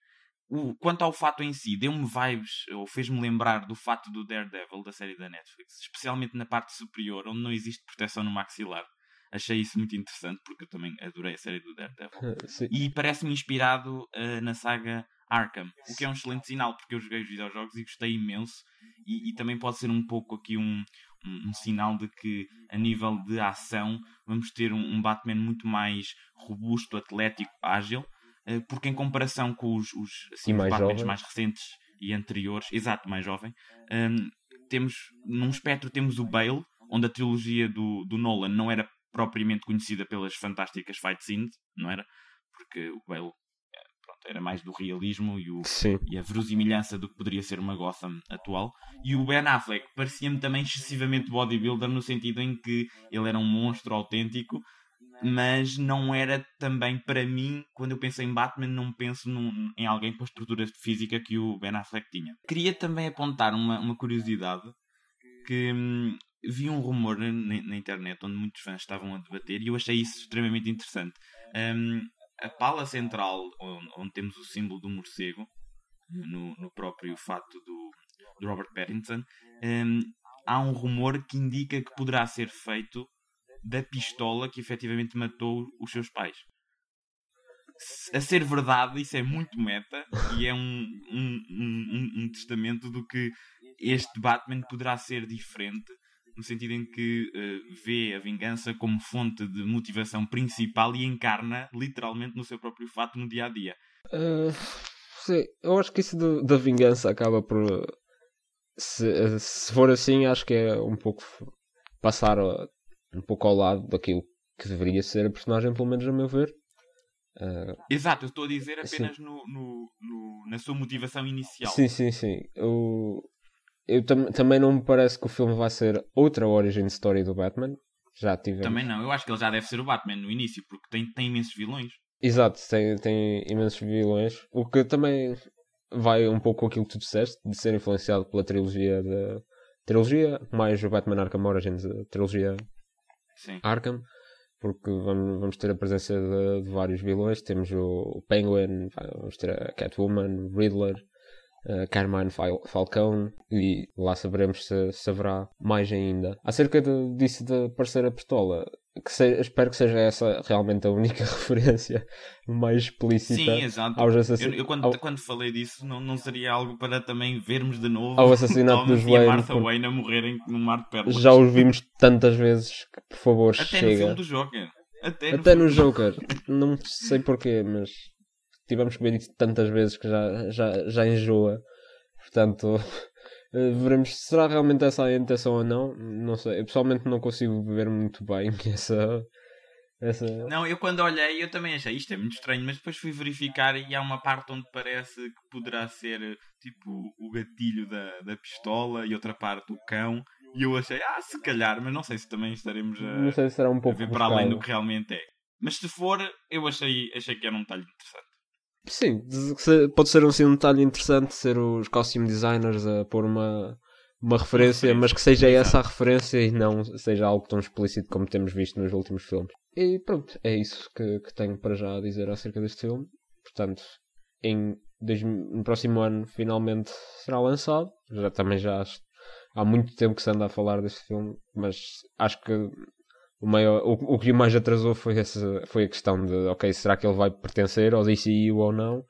O, quanto ao fato em si, deu-me vibes, ou fez-me lembrar do fato do Daredevil, da série da Netflix, especialmente na parte superior, onde não existe proteção no maxilar. Achei isso muito interessante, porque eu também adorei a série do Daredevil. E parece-me inspirado uh, na saga Arkham, o que é um excelente sinal, porque eu joguei os videojogos e gostei imenso, e, e também pode ser um pouco aqui um, um, um, sinal de que, a nível de ação, vamos ter um, um Batman muito mais robusto, atlético, ágil, uh, porque em comparação com os, os, assim, mais os Batmans jovem. mais recentes e anteriores, exato, mais jovem, um, temos, num espectro temos o Bale, onde a trilogia do, do Nolan não era propriamente conhecida pelas fantásticas fight scenes, não era? Porque o Bale pronto, era mais do realismo e, o, e a verosimilhança do que poderia ser uma Gotham atual. E o Ben Affleck parecia-me também excessivamente bodybuilder no sentido em que ele era um monstro autêntico, mas não era também para mim, quando eu penso em Batman, não penso num, em alguém com a estrutura física que o Ben Affleck tinha. Queria também apontar uma, uma curiosidade que hum, vi um rumor na, na, internet onde muitos fãs estavam a debater e eu achei isso extremamente interessante. Um, a pala central, onde, onde, temos o símbolo do morcego, no, no próprio fato do, do Robert Pattinson, um, há um rumor que indica que poderá ser feito da pistola que efetivamente matou os seus pais. A ser verdade, isso é muito meta e é um, um, um, testamento do que este Batman poderá ser diferente no sentido em que uh, vê a vingança como fonte de motivação principal e encarna literalmente no seu próprio fato no dia a dia. Uh, sim, eu acho que isso da vingança acaba por. Se, se for assim, acho que é um pouco passar um pouco ao lado daquilo que deveria ser a personagem, pelo menos a meu ver. Uh, Exato, eu estou a dizer apenas no, no, no, na sua motivação inicial. Sim, sim, sim. Eu, eu tam também não me parece que o filme vai ser outra origin story do Batman. Já tivemos. Também não, eu acho que ele já deve ser o Batman no início, porque tem, tem imensos vilões. Exato, tem, tem imensos vilões. O que também vai um pouco com aquilo que tu disseste, de ser influenciado pela trilogia da. Trilogia, mais o Batman Arkham Origins, a trilogia Sim. Arkham, porque vamos, vamos ter a presença de, de vários vilões. Temos o Penguin, vamos ter a Catwoman, Riddler, uh, Carmine Fal Falcão e lá saberemos se, se haverá mais ainda. Acerca de, disso de aparecer a pistola, que espero que seja essa realmente a única referência mais explícita Sim, exato. aos assassinatos. Eu, eu quando, ao... quando falei disso, não, não seria algo para também vermos de novo ao assassinato dos e a. Martha por- Wayne a morrerem num mar de pérolas. Já os vimos tantas vezes que, por favor, Até no chega. filme do Joker. Até, Até no filme do Joker. Não sei porquê, mas tivemos que ver isso tantas vezes que já, já, já enjoa. Portanto, eh, veremos se será realmente essa a intenção ou não. Não sei. Eu pessoalmente não consigo ver muito bem essa. essa... Não, eu quando olhei eu também achei isto é muito estranho, mas depois fui verificar e há uma parte onde parece que poderá ser tipo o gatilho da, da pistola e outra parte o cão. E eu achei, ah, se calhar, mas não sei se também estaremos a, Não sei se será um a pouco. ver para além do que realmente é. Mas se for, eu achei, achei que era um detalhe interessante. Sim, pode ser assim um detalhe interessante ser os costume designers a pôr uma, uma referência, mas que seja essa a referência e não seja algo tão explícito como temos visto nos últimos filmes. E pronto, é isso que, que tenho para já a dizer acerca deste filme. Portanto, em dois- no próximo ano finalmente será lançado. Já também já há muito tempo que se anda a falar deste filme, mas acho que o, maior, o, o que mais atrasou foi, esse, foi a questão de, ok, será que ele vai pertencer ao DCU ou não?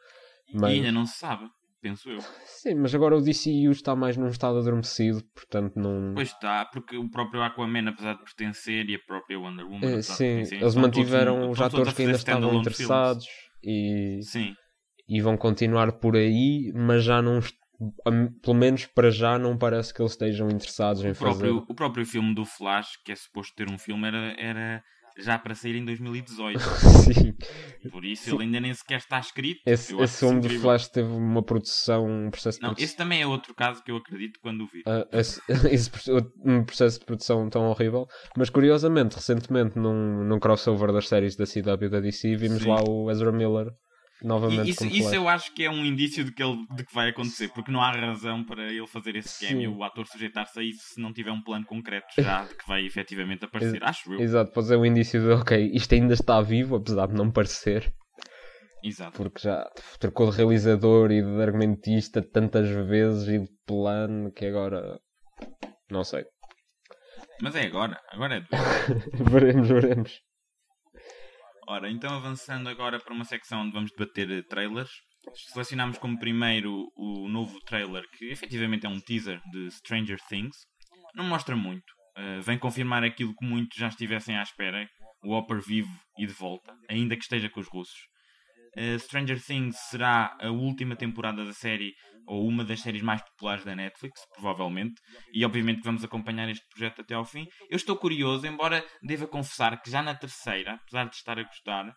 Mas, E ainda não se sabe, penso eu. Sim, mas agora o DCU está mais num estado adormecido, portanto não... Pois está, porque o próprio Aquaman, apesar de pertencer, e a própria Wonder Woman, É, sim, eles todos mantiveram no- os todos atores que ainda estavam interessados e. Sim, e vão continuar por aí, mas já não... Pelo menos para já não parece que eles estejam interessados em o fazer... próprio, o próprio filme do Flash, que é suposto ter um filme, era, era já para sair em 2018. Sim. Por isso Sim. ele ainda nem sequer está escrito. Esse, esse filme de Flash teve uma produção, um processo de Não, produção. esse também é outro caso que eu acredito quando o vi. Uh, esse, esse, um processo de produção tão horrível. Mas curiosamente, recentemente, num, num crossover das séries da CW e da DC, vimos Sim. lá o Ezra Miller novamente isso, isso eu acho que é um indício de que, ele, de que vai acontecer, porque não há razão para ele fazer esse cameo, o ator sujeitar-se a isso se não tiver um plano concreto já de que vai efetivamente aparecer, acho eu. Exato, pode ser um indício de, ok, isto ainda está vivo, apesar de não parecer. Exato. Porque já trocou de realizador e de argumentista tantas vezes e de plano que agora. Não sei. Mas é agora, agora é. veremos, veremos. Ora, então avançando agora para uma secção onde vamos debater trailers. Selecionámos como primeiro o novo trailer, que efetivamente é um teaser de Stranger Things. Não mostra muito. Uh, vem confirmar aquilo que muitos já estivessem à espera: o Hopper vivo e de volta, ainda que esteja com os russos. Uh, Stranger Things será a última temporada da série, ou uma das séries mais populares da Netflix, provavelmente, e obviamente que vamos acompanhar este projeto até ao fim. Eu estou curioso, embora deva confessar que já na terceira, apesar de estar a gostar,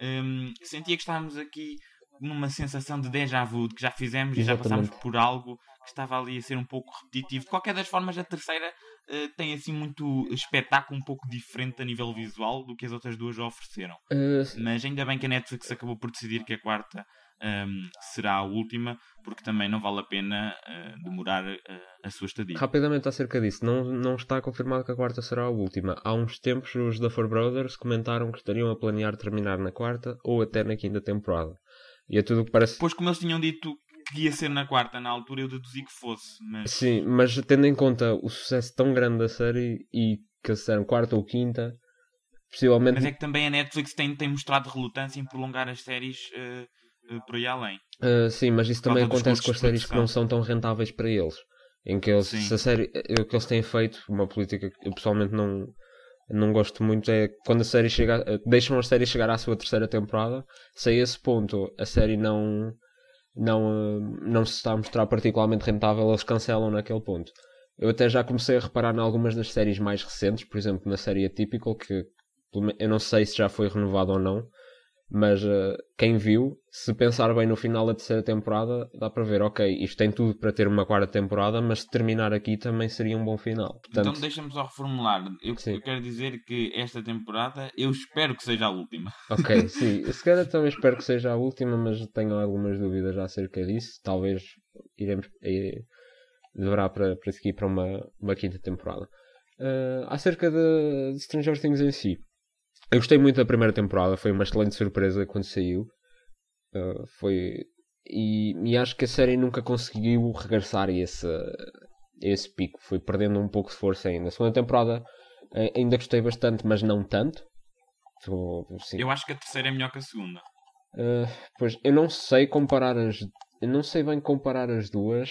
um, sentia que estávamos aqui numa sensação de déjà vu, de que já fizemos Exatamente. e já passámos por algo estava ali a ser um pouco repetitivo. De qualquer das formas, a terceira uh, tem assim muito espetáculo um pouco diferente a nível visual do que as outras duas já ofereceram. Uh... Mas ainda bem que a Netflix acabou por decidir que a quarta um, será a última, porque também não vale a pena uh, demorar uh, a sua estadia. Rapidamente acerca disso, não, não está confirmado que a quarta será a última. Há uns tempos os da Four Brothers comentaram que estariam a planear terminar na quarta ou até na quinta temporada. E é tudo o que parece. Pois, como eles tinham dito que ia ser na quarta na altura, eu deduzi que fosse. Mas... Sim, mas tendo em conta o sucesso tão grande da série e que serão quarta ou quinta, possivelmente. Mas é que também a Netflix tem, tem mostrado relutância em prolongar as séries uh, por aí além. Uh, sim, mas isso também acontece com as séries que não são tão rentáveis para eles. Em que eles, se a série, o que eles têm feito, uma política que eu pessoalmente não, não gosto muito é quando a série chega, deixam a série chegar à sua terceira temporada, se a esse ponto a série não não, não se está a mostrar particularmente rentável, eles cancelam naquele ponto. Eu até já comecei a reparar em algumas das séries mais recentes, por exemplo na série Atypical, que eu não sei se já foi renovado ou não, mas uh, quem viu, se pensar bem no final da terceira temporada, dá para ver, ok, isto tem tudo para ter uma quarta temporada, mas se terminar aqui também seria um bom final. Portanto... Então deixa-me só reformular. Eu, eu, quero dizer que esta temporada eu espero que seja a última. Ok, sim. Se calhar também espero que seja a última, mas tenho algumas dúvidas acerca disso. Talvez iremos. Eh, deverá para, para seguir para uma, uma quinta temporada. Uh, acerca de, de Stranger Things em si. Eu gostei muito da primeira temporada, foi uma excelente surpresa quando saiu. Uh, foi. E, e, acho que a série nunca conseguiu regressar a esse, a esse pico. Foi perdendo um pouco de força ainda. A segunda temporada eh, ainda gostei bastante, mas não tanto. Eu acho que a terceira é melhor que a segunda. Uh, pois eu não sei comparar as. Eu não sei bem comparar as duas.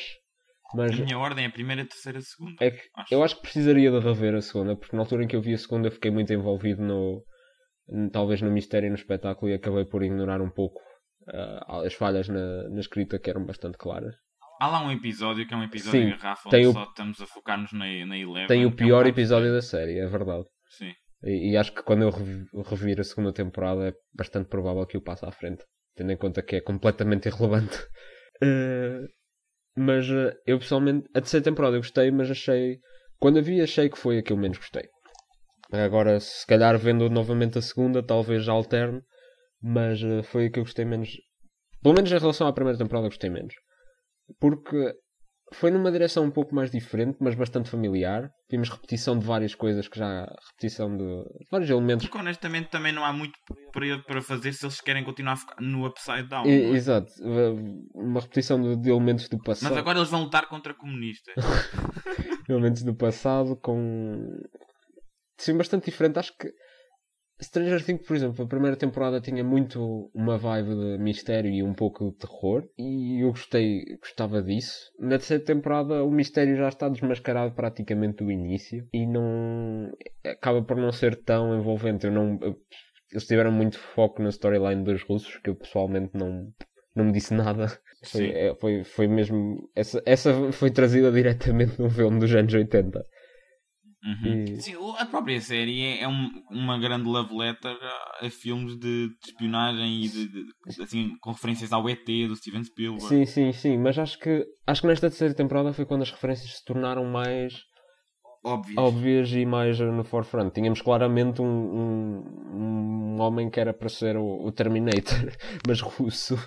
Mas a minha ordem é a primeira, a terceira, a segunda. É que acho. Eu acho que precisaria de rever a segunda, porque na altura em que eu vi a segunda fiquei muito envolvido no, talvez no mistério e no espetáculo e acabei por ignorar um pouco uh, as falhas na, na, escrita que eram bastante claras. Há lá um episódio que é um episódio Sim, garrafa onde o... só estamos a focar-nos na, na Eleven. Tem o pior é um episódio da série, é verdade. Sim. E, e, acho que quando eu revir a segunda temporada é bastante provável que o passe à frente, tendo em conta que é completamente irrelevante. Uh, mas uh, eu pessoalmente, a terceira temporada eu gostei, mas achei. Quando a vi, achei que foi a que eu menos gostei. Agora, se calhar vendo novamente a segunda, talvez alterne, mas uh, foi a que eu gostei menos. Pelo menos em relação à primeira temporada, gostei menos. Porque foi numa direção um pouco mais diferente, mas bastante familiar. Vimos repetição de várias coisas que já. repetição de, de vários elementos. Porque honestamente também não há muito para fazer se eles querem continuar no upside down. E, é? Exato. Uma repetição de, de, elementos do passado. Mas agora eles vão lutar contra comunistas. elementos do passado com sim, bastante diferente. Acho que Stranger Things, por exemplo, a primeira temporada tinha muito uma vibe de mistério e um pouco de terror, e eu gostei, gostava disso. Na terceira temporada, o mistério já está desmascarado praticamente do início e não acaba por não ser tão envolvente. Eu não, eu, eles tiveram muito foco na storyline dos russos, que eu pessoalmente não, não me disse nada. Foi, é, foi, foi mesmo. Essa, essa foi trazida diretamente de um filme dos anos 80. Uhum. E... Sim, a própria série é, é um, uma grande love letter a, a filmes de, de, espionagem e de, de, assim, com referências ao ET do Steven Spielberg. Sim, sim, sim, mas acho que acho que nesta terceira temporada foi quando as referências se tornaram mais óbvias, óbvias e mais no forefront. Tínhamos claramente um, um, um homem que era para ser o, o Terminator, mas russo.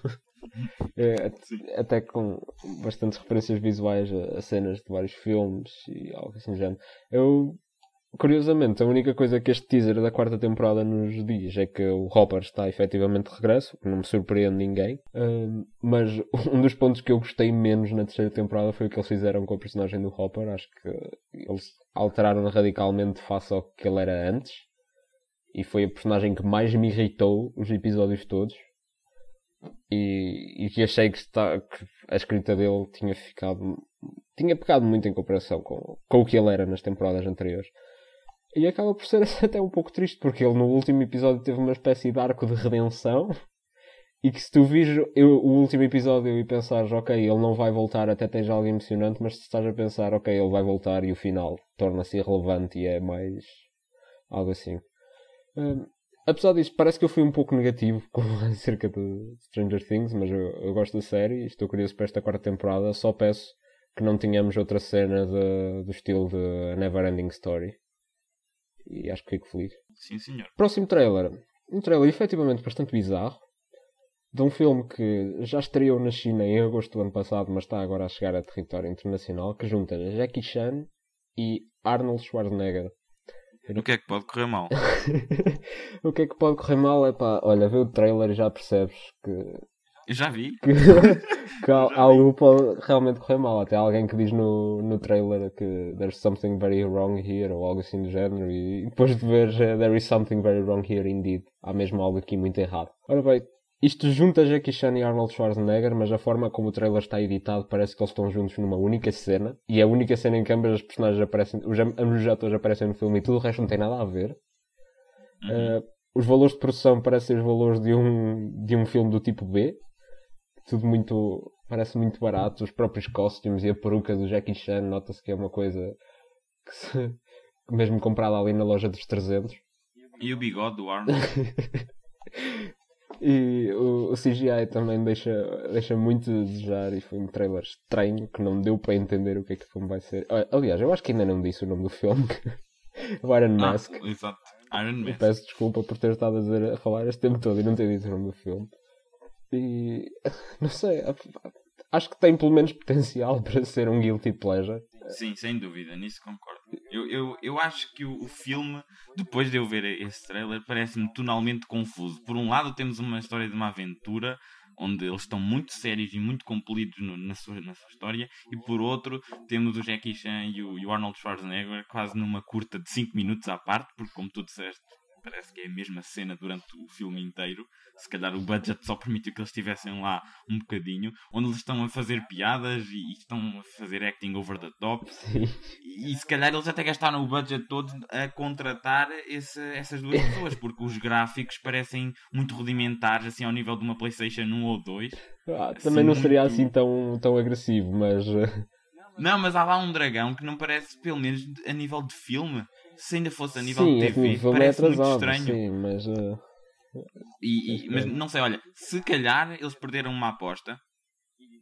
É, até com bastantes referências visuais a, a, cenas de vários filmes e algo assim do género. Eu, curiosamente, a única coisa que este teaser da quarta temporada nos diz é que o Hopper está efetivamente de regresso, que não me surpreende ninguém. Uh, mas um dos pontos que eu gostei menos na terceira temporada foi o que eles fizeram com a personagem do Hopper. Acho que eles alteraram radicalmente face ao que ele era antes. E foi a personagem que mais me irritou os episódios todos e, e achei que, está, que a escrita dele tinha ficado tinha pecado muito em comparação com, com o que ele era nas temporadas anteriores. E acaba por ser até um pouco triste porque ele no último episódio teve uma espécie de arco de redenção e que se tu vires o último episódio e pensares ok, ele não vai voltar até esteja algo emocionante mas se estás a pensar ok, ele vai voltar e o final torna-se irrelevante e é mais algo assim. Hum, apesar disso, parece que eu fui um pouco negativo com acerca de Stranger Things, mas eu, eu gosto da série e estou curioso para esta quarta temporada. Só peço que não tenhamos outra cena de, do estilo de Never Ending Story. E acho que fico feliz. Sim, senhor. Próximo trailer. Um trailer efetivamente bastante bizarro. De um filme que já estreou na China em agosto do ano passado, mas está agora a chegar a território internacional, que junta Jackie Chan e Arnold Schwarzenegger. O que é que pode correr mal? o que é que pode correr mal é pá, olha, vê o trailer e já percebes que. Eu já vi. Que, que algo pode realmente correr mal. Até alguém que diz no, no trailer que there's something very wrong here ou algo assim do género e depois de ver there is something very wrong here indeed. Há mesmo algo aqui muito errado. Ora bem, isto junta Jackie Chan e Arnold Schwarzenegger, mas a forma como o trailer está editado parece que eles estão juntos numa única cena. E a única cena em que ambas as personagens aparecem, os, ambos os atores aparecem no filme e tudo o resto não tem nada a ver. Uh, os valores de produção parecem os valores de um, de um filme do tipo B. Tudo muito. parece muito barato. Os próprios costumes e a peruca do Jackie Chan, nota-se que é uma coisa que se, mesmo comprada ali na loja dos 300. E o bigode do Arnold. E o, o, CGI também deixa, deixa muito a desejar e foi um trailer estranho que não deu para entender o que é que o filme vai ser. Aliás, eu acho que ainda não disse o nome do filme. o Iron ah, Mask. Exato. Iron Mask. peço desculpa por ter estado a, dizer, a falar este tempo todo e não ter dito o nome do filme. E não sei, acho que tem pelo menos potencial para ser um guilty pleasure. Sim, sem dúvida, nisso concordo. Eu, eu, eu acho que o, o filme, depois de eu ver esse trailer, parece-me tonalmente confuso. Por um lado, temos uma história de uma aventura onde eles estão muito sérios e muito compelidos no, na, sua, na sua história, e por outro, temos o Jackie Chan e o, e o Arnold Schwarzenegger quase numa curta de 5 minutos à parte, porque, como tu disseste, parece que é a mesma cena durante o filme inteiro. Se calhar o budget só permitiu que eles estivessem lá um bocadinho, onde eles estão a fazer piadas e estão a fazer acting over the top. Sim. E, se calhar eles até gastaram o budget todo a contratar esse, essas duas pessoas, porque os gráficos parecem muito rudimentares, assim, ao nível de uma PlayStation 1 ou 2. Ah, assim, também não seria assim tão, tão agressivo, mas. Eh, não, mas há lá um dragão que não parece, pelo menos a nível de filme se ainda fosse a nível sim, de TV, é parece é atrasado, muito estranho. Sim, mas, uh... e, e, mas não sei, olha, se calhar eles perderam uma aposta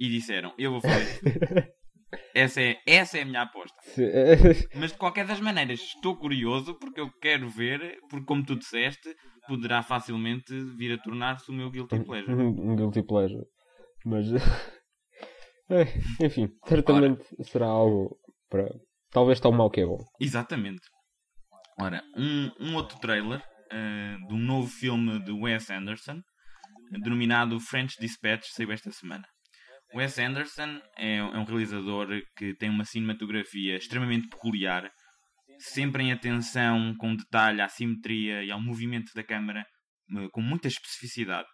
e disseram, eu vou fazer. essa, é, essa é a minha aposta. mas de qualquer das maneiras, estou curioso porque eu quero ver, porque como tu disseste, poderá facilmente vir a tornar-se o meu guilty pleasure. Um guilty pleasure. Mas. Enfim, certamente Ora. será algo para. Talvez tão mau que é bom. Exatamente. Ora, um, um outro trailer uh, de um novo filme de Wes Anderson, denominado French Dispatch, saiu esta semana. Wes Anderson é, é um realizador que tem uma cinematografia extremamente peculiar, sempre em atenção com detalhe à simetria e ao movimento da câmara, eh, com muita especificidade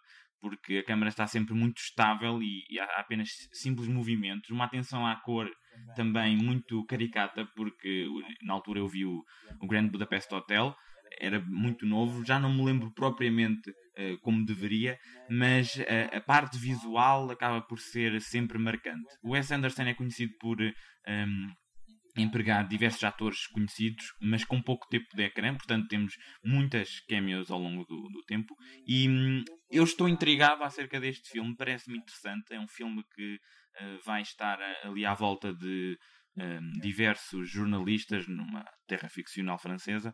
porque a câmera está sempre muito estável e, há apenas simples movimentos. Uma atenção à cor também muito caricata, porque na altura eu vi o, o Grand Budapest Hotel, era muito novo, já não me lembro propriamente uh, como deveria, mas uh, a parte visual acaba por ser sempre marcante. O Wes Anderson é conhecido por um, ehm, empregar diversos atores conhecidos, mas com pouco tempo de ecrã, portanto temos muitas cameos ao longo do, do tempo. E hum, eu estou intrigado acerca deste filme, parece-me interessante. É um filme que vai estar ali à volta de um, diversos jornalistas numa terra ficcional francesa.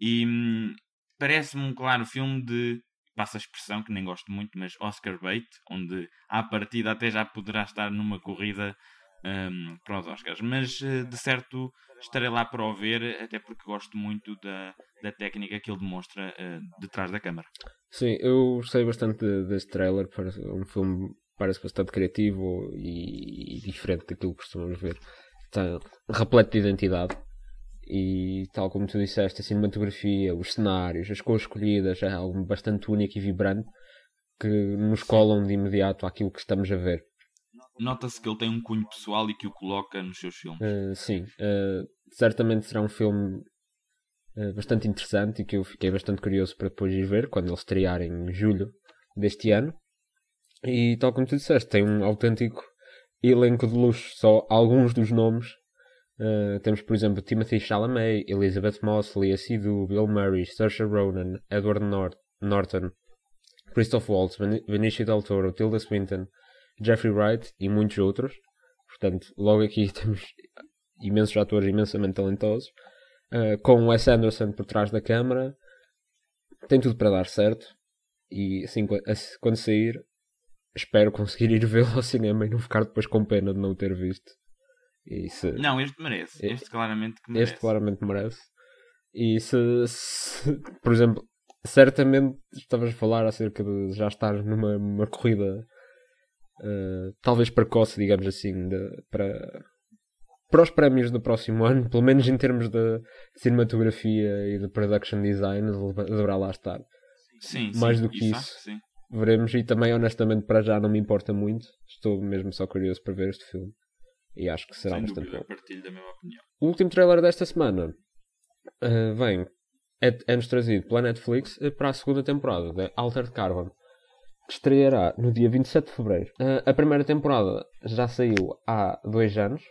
E hum, parece-me um claro filme de passa a expressão que nem gosto muito, mas Oscar bait, onde à partida até já poderá estar numa corrida um, para os Oscars. Mas uh, de certo estarei lá para o ver, até porque gosto muito da, da técnica que ele demonstra uh, detrás da câmara. Sim, eu gostei bastante deste trailer. Parece um filme parece bastante criativo e, e diferente daquilo que costumamos ver. Está repleto de identidade. E tal como tu disseste, a cinematografia, os cenários, as cores escolhidas é algo bastante único e vibrante que nos colam de imediato àquilo que estamos a ver nota-se que ele tem um cunho pessoal e que o coloca nos seus filmes. Uh, sim, uh, certamente será um filme uh, bastante interessante e que eu fiquei bastante curioso para depois ir ver quando ele estrear em julho deste ano. E tal como tu disseste, tem um autêntico elenco de luxo, só alguns dos nomes. temos, por exemplo, Timothy Chalamet, Elizabeth Moss, Seydoux, Bill Murray, Saoirse Ronan, Edward Nort Norton, Christoph Waltz, Benicio Del Toro, Tilda Swinton, Jeffrey Wright e muitos outros. Portanto, logo aqui temos imensos atores imensamente talentosos. Uh, com Wes Anderson por trás da câmara. Tem tudo para dar certo. E assim, quando sair, espero conseguir ir vê-lo ao cinema e não ficar depois com pena de não o ter visto. Se... Não, este merece. Este claramente merece. Este claramente merece. E se, se, por exemplo, certamente estavas a falar acerca de já estar numa corrida uh, talvez precoce, digamos assim, de, para, para os prémios do próximo ano, pelo menos em termos de cinematografia e de production design, deverá lá estar. Sim, Mais sim, do que isso, isso veremos. E também, honestamente, para já não me importa muito. Estou mesmo só curioso para ver este filme. E acho que será Sem bastante dúvida, bom. partilho da mesma opinião. O último trailer desta semana uh, vem, é, é-nos trazido pela Netflix eh, para a segunda temporada de Altered Carbon que estreará no dia 27 de fevereiro. Uh, a primeira temporada já saiu há dois anos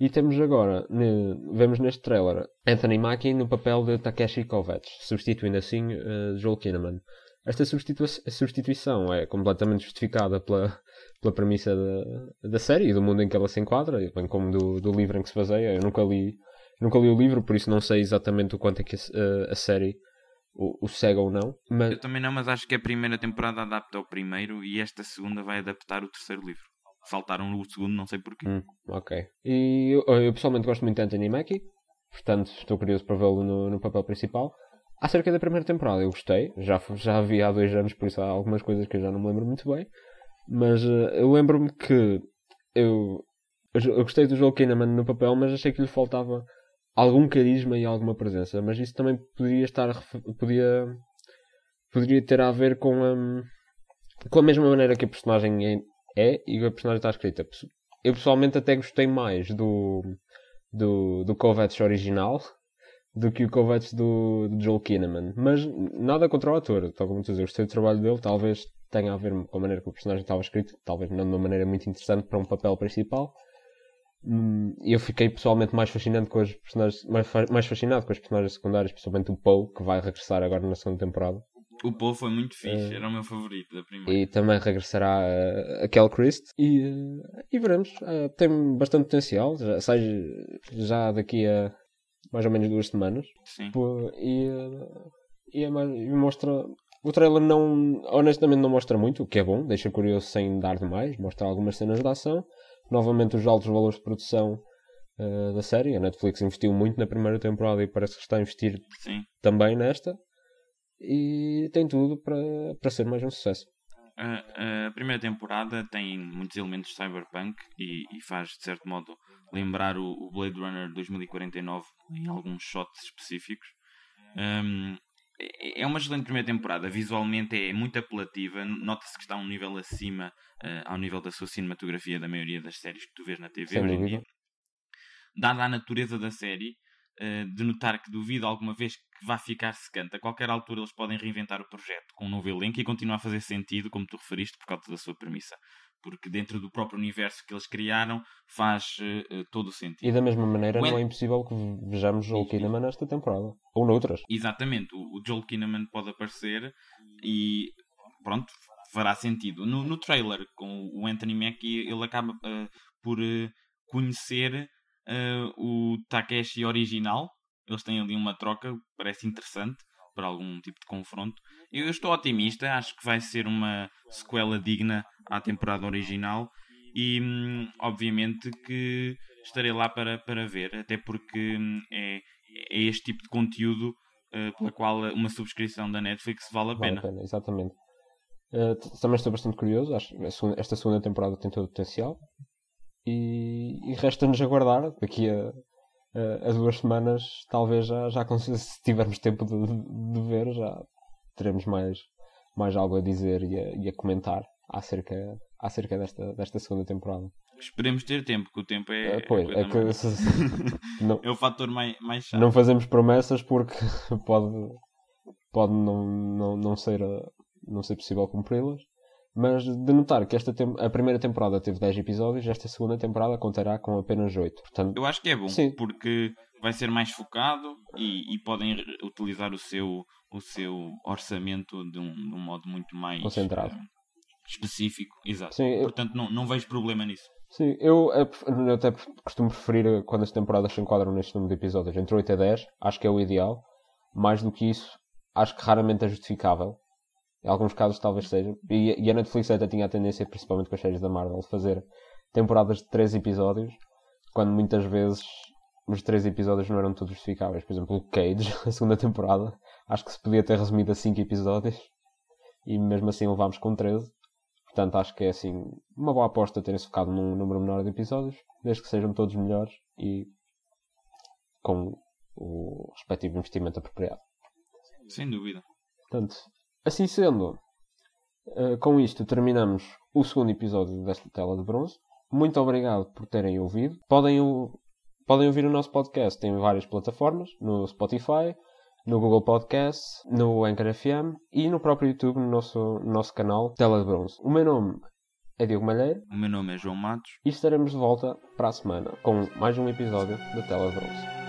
e temos agora, ne, vemos neste trailer, Anthony Mackie no papel de Takeshi Kovacs, substituindo assim uh, Joel Kinnaman. Esta substitu substituição é completamente justificada pela, pela premissa da, da série e do mundo em que ela se enquadra, bem como do, do livro em que se baseia. Eu nunca li, nunca li o livro, por isso não sei exatamente o quanto é que a, a série o, o segue ou não. Mas... Eu também não, mas acho que a primeira temporada adapta o primeiro e esta segunda vai adaptar o terceiro livro. Saltaram o segundo, não sei porquê. Hum, ok. E eu, eu, pessoalmente gosto muito de Anthony Mackie, portanto estou curioso para vê-lo no, no papel principal. Acerca da primeira temporada, eu gostei. Já, já vi há dois anos, por isso há algumas coisas que eu já não me lembro muito bem. Mas uh, eu lembro-me que eu, eu gostei do Joel Kinnaman no papel, mas achei que lhe faltava algum carisma e alguma presença, mas isso também poderia estar podia poderia ter a ver com a, com a mesma maneira que a personagem é, é e a personagem está escrita. Eu pessoalmente até gostei mais do do, do Kovacs original do que o Kovacs do, do Joel Kinnaman, mas nada contra o ator, tal como tu dizes, eu gostei do trabalho dele, talvez tenha a ver com a maneira que o personagem estava escrito, talvez não de uma maneira muito interessante para um papel principal, Hum, eu fiquei pessoalmente mais fascinado com as personagens mais, mais fascinado com as personagens secundárias, principalmente o Poe, que vai regressar agora na segunda temporada. O Poe foi muito fixe, uh, era o meu favorito da primeira. E também regressará uh, a Kel Christ e, uh, e veremos. Uh, tem bastante potencial, já, sai já daqui a mais ou menos duas semanas. Sim. E, e, é mais, e mostra. O trailer não, honestamente não mostra muito, o que é bom, deixa curioso sem dar demais, mostra algumas cenas de ação novamente os altos valores de produção uh, da série. A Netflix investiu muito na primeira temporada e parece que está a investir Sim. também nesta. E tem tudo para, para ser mais um sucesso. A, a primeira temporada tem muitos elementos cyberpunk e, e faz, de certo modo, lembrar o, o, Blade Runner 2049 em alguns shots específicos. Um, é, é uma excelente primeira temporada. Visualmente é muito apelativa. Nota-se que está a um nível acima uh, ao nível da sua cinematografia da maioria das séries que tu vês na TV Sem hoje em dia. Dada a natureza da série, de notar que duvido alguma vez que vá ficar secante. A qualquer altura eles podem reinventar o projeto com um novo elenco e continuar a fazer sentido, como tu referiste, por causa da sua premissa. porque dentro do próprio universo que eles criaram faz uh, todo o sentido. E da mesma maneira não é impossível que vejamos Joel Kinnaman nesta temporada, ou noutras. Exatamente, o, o Joel Kinnaman pode aparecer e pronto, fará sentido. No, no trailer com o Anthony Mackie, ele acaba uh, por uh, conhecer o Takeshi original. Eles têm ali uma troca, parece interessante para algum tipo de confronto. Eu estou otimista, acho que vai ser uma sequela digna à temporada original e hum, obviamente que estarei lá para, para ver, até porque hum, é, é este tipo de conteúdo uh, pela qual uma subscrição da Netflix vale a pena. Vale a pena exatamente. Uh, também estou bastante curioso, acho que esta segunda temporada tem todo o potencial e, e resta-nos aguardar daqui a, a, a, duas semanas, talvez já, já se tivermos tempo de, de ver, já teremos mais, mais algo a dizer e a, e a comentar acerca, acerca desta, desta segunda temporada. Esperemos ter tempo, porque o tempo é. é pois, é, que, se, não, é o fator mais, mais chato. Não fazemos promessas porque pode, pode não, não, não, ser, não ser possível cumpri-las. Mas de notar que esta a primeira temporada teve 10 episódios, esta segunda temporada contará com apenas 8. Portanto, Eu acho que é bom, sim. porque vai ser mais focado e, e podem utilizar o seu, o seu orçamento de um, de um modo muito mais concentrado. Uh, específico. Exato. Sim, eu... Portanto, não, não vejo problema nisso. Sim, eu, eu até costumo preferir quando as temporadas se enquadram neste número de episódios entre 8 a 10, acho que é o ideal. Mais do que isso, acho que raramente é justificável. Em alguns casos talvez seja. E, e a Netflix até tinha a tendência, principalmente com as séries da Marvel, de fazer temporadas de 3 episódios, quando muitas vezes os 3 episódios não eram todos justificáveis. Por exemplo, o Cage, a segunda temporada, acho que se podia ter resumido a 5 episódios e mesmo assim levámos com 13. Portanto, acho que é assim uma boa aposta terem-se focado num número menor de episódios, desde que sejam todos melhores e com o respectivo investimento apropriado. Sem dúvida. Portanto, assim sendo, uh, com isto terminamos o segundo episódio desta tela de bronze. Muito obrigado por terem ouvido. Podem, podem ouvir o nosso podcast em várias plataformas, no Spotify, no Google Podcasts, no Anchor FM e no próprio YouTube, no nosso, no nosso canal Tela de Bronze. O meu nome é Diogo Malheiro. O meu nome é João Matos. E estaremos de volta para a semana com mais um episódio da Tela de Bronze.